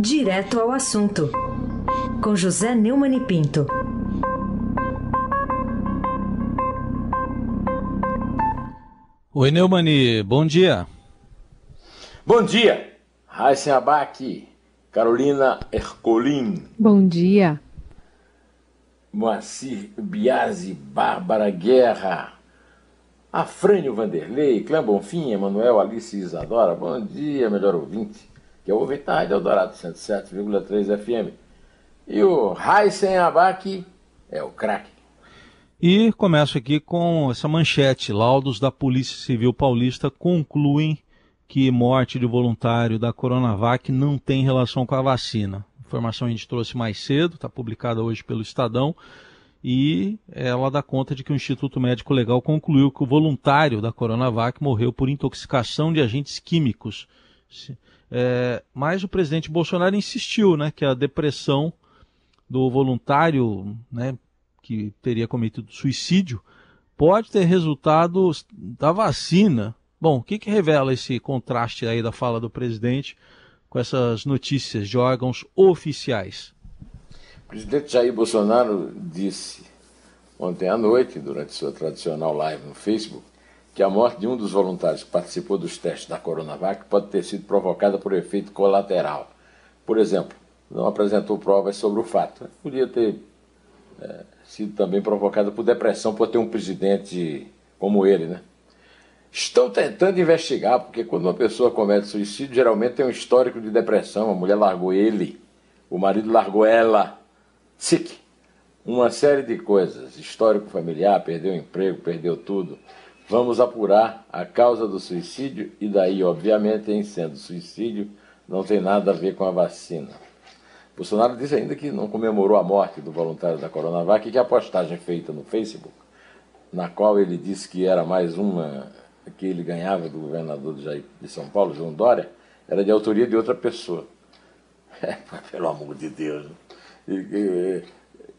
Direto ao assunto, com José Neumann e Pinto. Oi, Neumani, bom dia. Bom dia, Raíssen Abac, Carolina Ercolim. Bom dia. Moacir Biasi, Bárbara Guerra, Afrânio Vanderlei, Clã Bonfim, Emanuel Alice Isadora. Bom dia, melhor ouvinte, que o ouvinte da Rádio Eldorado 107,3 FM. E o Raíssen Abac é o craque. E começo aqui com essa manchete. Laudos da Polícia Civil Paulista concluem que morte de voluntário da Coronavac não tem relação com a vacina. Informação a gente trouxe mais cedo, está publicada hoje pelo Estadão, e ela dá conta de que o Instituto Médico Legal concluiu que o voluntário da Coronavac morreu por intoxicação de agentes químicos. É, mas o presidente Bolsonaro insistiu né, que a depressão do voluntário né, que teria cometido suicídio pode ter resultado da vacina. Bom, o que, que revela esse contraste aí da fala do presidente com essas notícias de órgãos oficiais? O presidente Jair Bolsonaro disse ontem à noite, durante sua tradicional live no Facebook, que a morte de um dos voluntários que participou dos testes da Coronavac pode ter sido provocada por efeito colateral. Por exemplo, não apresentou provas sobre o fato. Podia ter é, sido também provocada por depressão por ter um presidente como ele, né? Estão tentando investigar, porque quando uma pessoa comete suicídio, geralmente tem um histórico de depressão. A mulher largou ele, o marido largou ela. SIC. Uma série de coisas. Histórico familiar, perdeu o emprego, perdeu tudo. Vamos apurar a causa do suicídio e daí, obviamente, em sendo suicídio, não tem nada a ver com a vacina. Bolsonaro disse ainda que não comemorou a morte do voluntário da Coronavac e que a postagem feita no Facebook, na qual ele disse que era mais uma que ele ganhava do governador de São Paulo, João Dória, era de autoria de outra pessoa. É, pelo amor de Deus. E, e,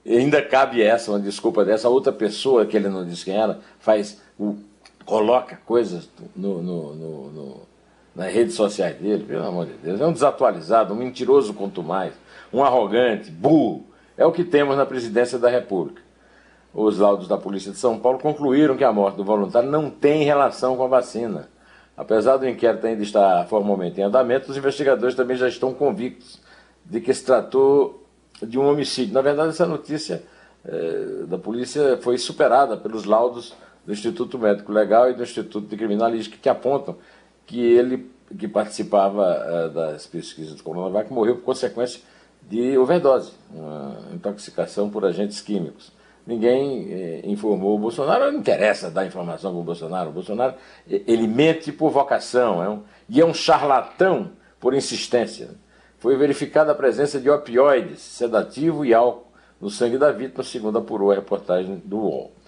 e ainda cabe essa, uma desculpa dessa, outra pessoa que ele não disse quem era, faz, o, coloca coisas no, no, no, no nas redes sociais dele, pelo amor de Deus. É um desatualizado, um mentiroso quanto mais um arrogante, burro. É o que temos na presidência da República. Os laudos da Polícia de São Paulo concluíram que a morte do voluntário não tem relação com a vacina. Apesar do inquérito ainda estar formalmente em andamento, os investigadores também já estão convictos de que se tratou de um homicídio. Na verdade, essa notícia eh, da polícia foi superada pelos laudos do Instituto Médico Legal e do Instituto de Criminalística, que apontam que ele, que participava eh, das pesquisas do Coronavac, morreu por consequência de overdose, intoxicação por agentes químicos. Ninguém eh, informou o Bolsonaro, não interessa dar informação para o Bolsonaro. O Bolsonaro ele mente por vocação é um, e é um charlatão por insistência. Foi verificada a presença de opioides, sedativo e álcool no sangue da vítima, segundo apurou a reportagem do UOL.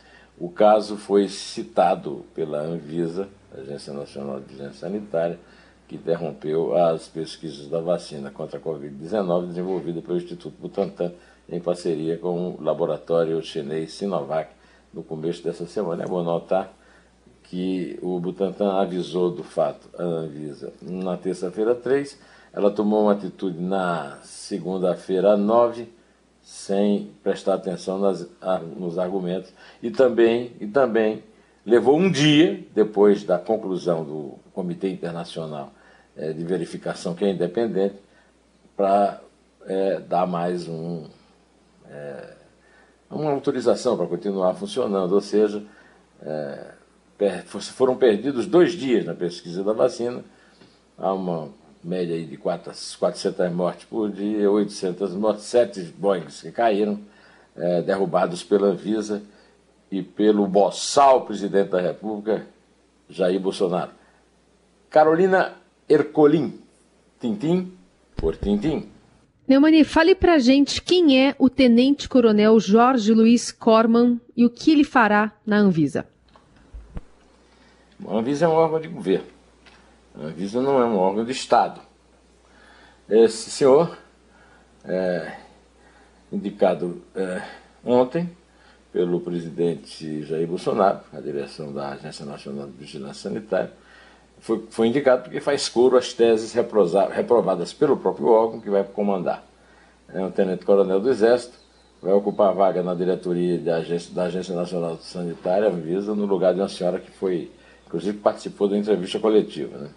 O caso foi citado pela Anvisa, Agência Nacional de Vigilância Sanitária, que interrompeu as pesquisas da vacina contra a Covid-19 desenvolvida pelo Instituto Butantan em parceria com o laboratório chinês Sinovac no começo dessa semana. É bom notar que o Butantan avisou do fato a Anvisa na terça-feira 3, ela tomou uma atitude na segunda-feira 9, sem prestar atenção nas, nos argumentos, e também, e também levou um dia depois da conclusão do Comitê Internacional é, de verificação que é independente para é, dar mais um, é, uma autorização para continuar funcionando, ou seja, é, foram perdidos dois dias na pesquisa da vacina, há uma média aí de 400 mortes por dia, 800 mortes, sete Boeings que caíram, é, derrubados pela Anvisa e pelo boçal presidente da República, Jair Bolsonaro. Carolina Ercolim. Tintim por Tintim. Neumani, fale pra gente quem é o Tenente Coronel Jorge Luiz Corman e o que ele fará na Anvisa. A Anvisa é um órgão de governo. A Anvisa não é um órgão de Estado. Esse senhor, é, indicado é, ontem pelo presidente Jair Bolsonaro, a direção da Agência Nacional de Vigilância Sanitária, foi, foi indicado porque faz coro às teses reprovadas pelo próprio órgão que vai comandar. É um tenente-coronel do Exército, vai ocupar a vaga na diretoria da Agência, da Agência Nacional Sanitária, Anvisa, no lugar de uma senhora que foi, inclusive, participou da entrevista coletiva. Né?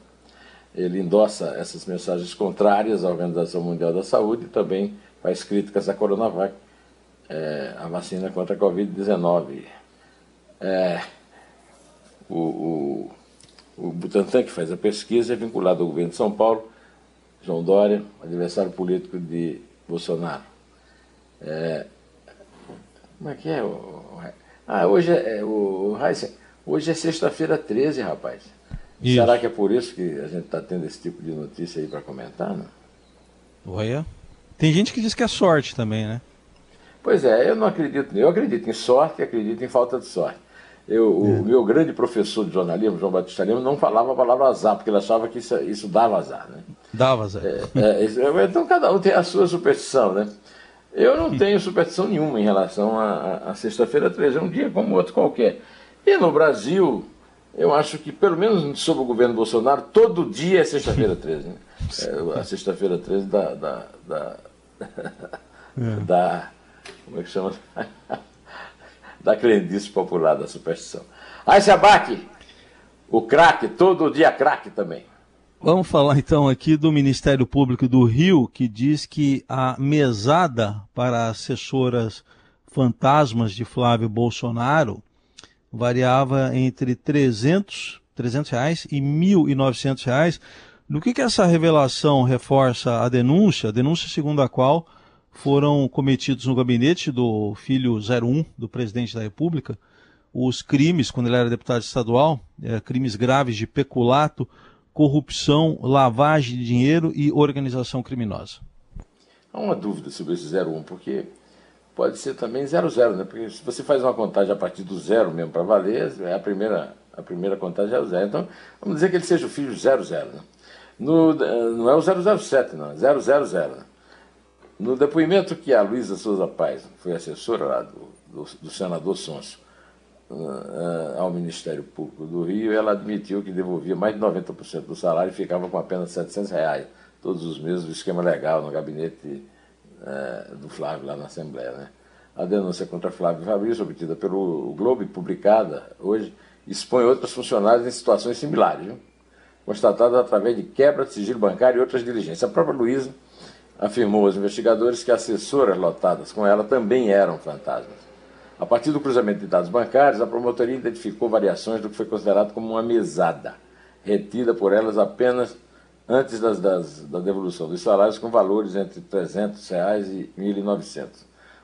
Ele endossa essas mensagens contrárias à Organização Mundial da Saúde e também faz críticas à Coronavac, é, a vacina contra a Covid-19. É, o, o, o Butantan, que faz a pesquisa, é vinculado ao governo de São Paulo, João Dória, adversário político de Bolsonaro. É, como é que é? Ah, hoje é, é o Heisen, hoje é sexta-feira 13, rapaz. Isso. Será que é por isso que a gente está tendo esse tipo de notícia aí para comentar, não? Olha, tem gente que diz que é sorte também, né? Pois é, eu não acredito, eu acredito em sorte e acredito em falta de sorte. Eu, é. O meu grande professor de jornalismo, João Batista Lima, não falava a palavra azar, porque ele achava que isso, isso dava azar. Né? Dava azar. É, é, então cada um tem a sua superstição, né? Eu não tenho superstição nenhuma em relação a, a sexta-feira 13, é um dia como outro qualquer. E no Brasil, eu acho que, pelo menos sob o governo Bolsonaro, todo dia é sexta-feira 13. Né? É, a sexta-feira 13 da, da, da, é. da. Como é que chama? da crendice popular, da superstição. Aí se abaque, o craque, todo dia craque também. Vamos falar então aqui do Ministério Público do Rio, que diz que a mesada para assessoras fantasmas de Flávio Bolsonaro variava entre 300, 300 reais e 1.900 reais. No que, que essa revelação reforça a denúncia? A denúncia segundo a qual foram cometidos no gabinete do filho 01 do presidente da República os crimes, quando ele era deputado estadual, é, crimes graves de peculato, corrupção, lavagem de dinheiro e organização criminosa. Há uma dúvida sobre esse 01, porque pode ser também 00, né? Porque se você faz uma contagem a partir do zero mesmo para valer, é a primeira, a primeira contagem é o zero. Então, vamos dizer que ele seja o filho 00, né? No, não é o 007, não, é 000. Né? No depoimento que a Luísa Souza Paz, foi assessora lá do, do, do senador Sonso, uh, ao Ministério Público do Rio, ela admitiu que devolvia mais de 90% do salário e ficava com apenas 700 reais todos os meses do esquema legal no gabinete uh, do Flávio lá na Assembleia. Né? A denúncia contra Flávio Fabrício, obtida pelo Globo e publicada hoje, expõe outros funcionários em situações similares, viu? constatadas através de quebra de sigilo bancário e outras diligências. A própria Luísa afirmou aos investigadores que assessoras lotadas com ela também eram fantasmas. A partir do cruzamento de dados bancários, a promotoria identificou variações do que foi considerado como uma mesada, retida por elas apenas antes das, das, da devolução dos salários, com valores entre 300 reais e R$ 1.900.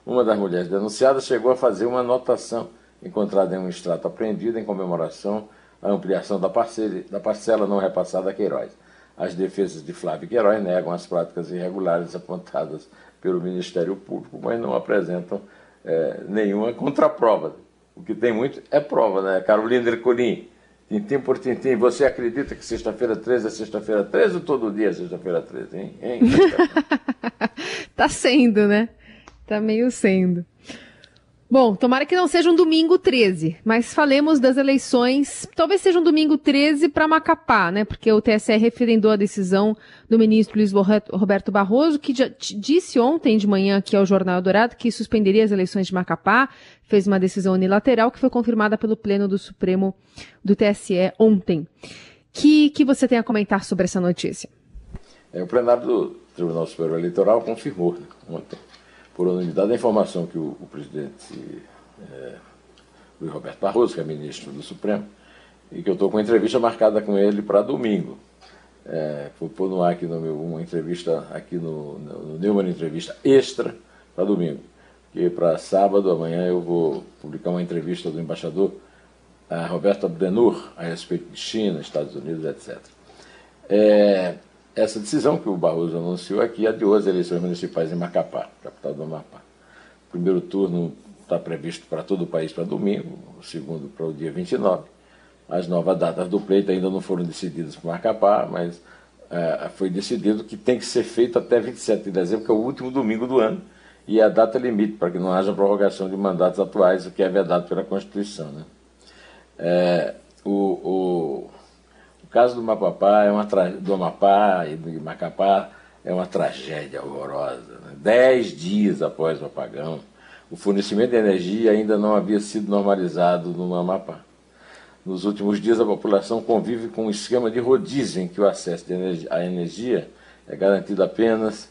Uma das mulheres denunciadas chegou a fazer uma anotação encontrada em um extrato apreendido em comemoração à ampliação da, parcela, da parcela não repassada a Queiroz. As defesas de Flávio Queiroz negam as práticas irregulares apontadas pelo Ministério Público, mas não apresentam é, nenhuma contraprova. O que tem muito é prova, né? Carolina Ercolim, tintim por tintim, você acredita que sexta-feira 13 é sexta-feira 13 ou todo dia é sexta-feira 13, hein? hein? tá sendo, né? Tá meio sendo. Bom, tomara que não seja um domingo 13, mas falemos das eleições. Talvez seja um domingo 13 para Macapá, né? Porque o TSE referendou a decisão do ministro Luiz Roberto Barroso, que disse ontem de manhã aqui ao Jornal Dourado que suspenderia as eleições de Macapá, fez uma decisão unilateral que foi confirmada pelo Pleno do Supremo do TSE ontem. Que que você tem a comentar sobre essa notícia? É, o plenário do Tribunal Superior Eleitoral confirmou né, ontem por unanimidade, a informação que o, o presidente é, Luiz Roberto Barroso, que é ministro do Supremo, e que eu estou com entrevista marcada com ele para domingo. É, vou pôr no ar aqui no meu, uma entrevista aqui no, no, no Neumann Entrevista Extra para domingo. Que para sábado, amanhã, eu vou publicar uma entrevista do embaixador Roberto Abdenur a respeito de China, Estados Unidos, etc. É, essa decisão que o Barroso anunciou aqui adiou as eleições municipais em Macapá, capital do Amapá. O primeiro turno está previsto para todo o país para domingo, o segundo para o dia 29. As novas datas do pleito ainda não foram decididas por Macapá, mas é, foi decidido que tem que ser feito até 27 de dezembro, que é o último domingo do ano, e a data limite para que não haja prorrogação de mandatos atuais, o que é vedado pela Constituição. Né? É, o, o caso do Mapapá é uma tra... do Amapá e do Macapá é uma tragédia horrorosa. Né? Dez dias após o apagão, o fornecimento de energia ainda não havia sido normalizado no Amapá. Nos últimos dias, a população convive com um esquema de rodízio em que o acesso à energia é garantido apenas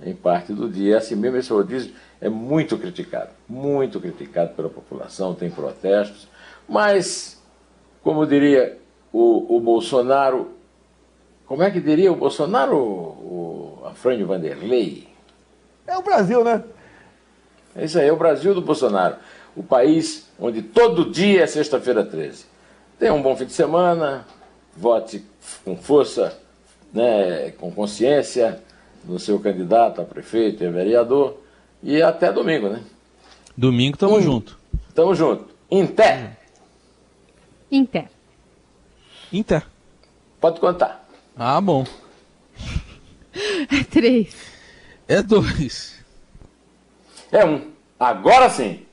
em parte do dia. E assim mesmo, esse rodízio é muito criticado, muito criticado pela população, tem protestos, mas, como diria o, o Bolsonaro, como é que diria o Bolsonaro, o Afrânio Vanderlei? É o Brasil, né? É isso aí, é o Brasil do Bolsonaro. O país onde todo dia é sexta-feira 13. Tenha um bom fim de semana, vote com força, né, com consciência no seu candidato a prefeito e a vereador. E até domingo, né? Domingo tamo In... junto. Tamo junto. Inter. Inter. Inter. Pode contar. Ah, bom. É três. É dois. É um. Agora sim.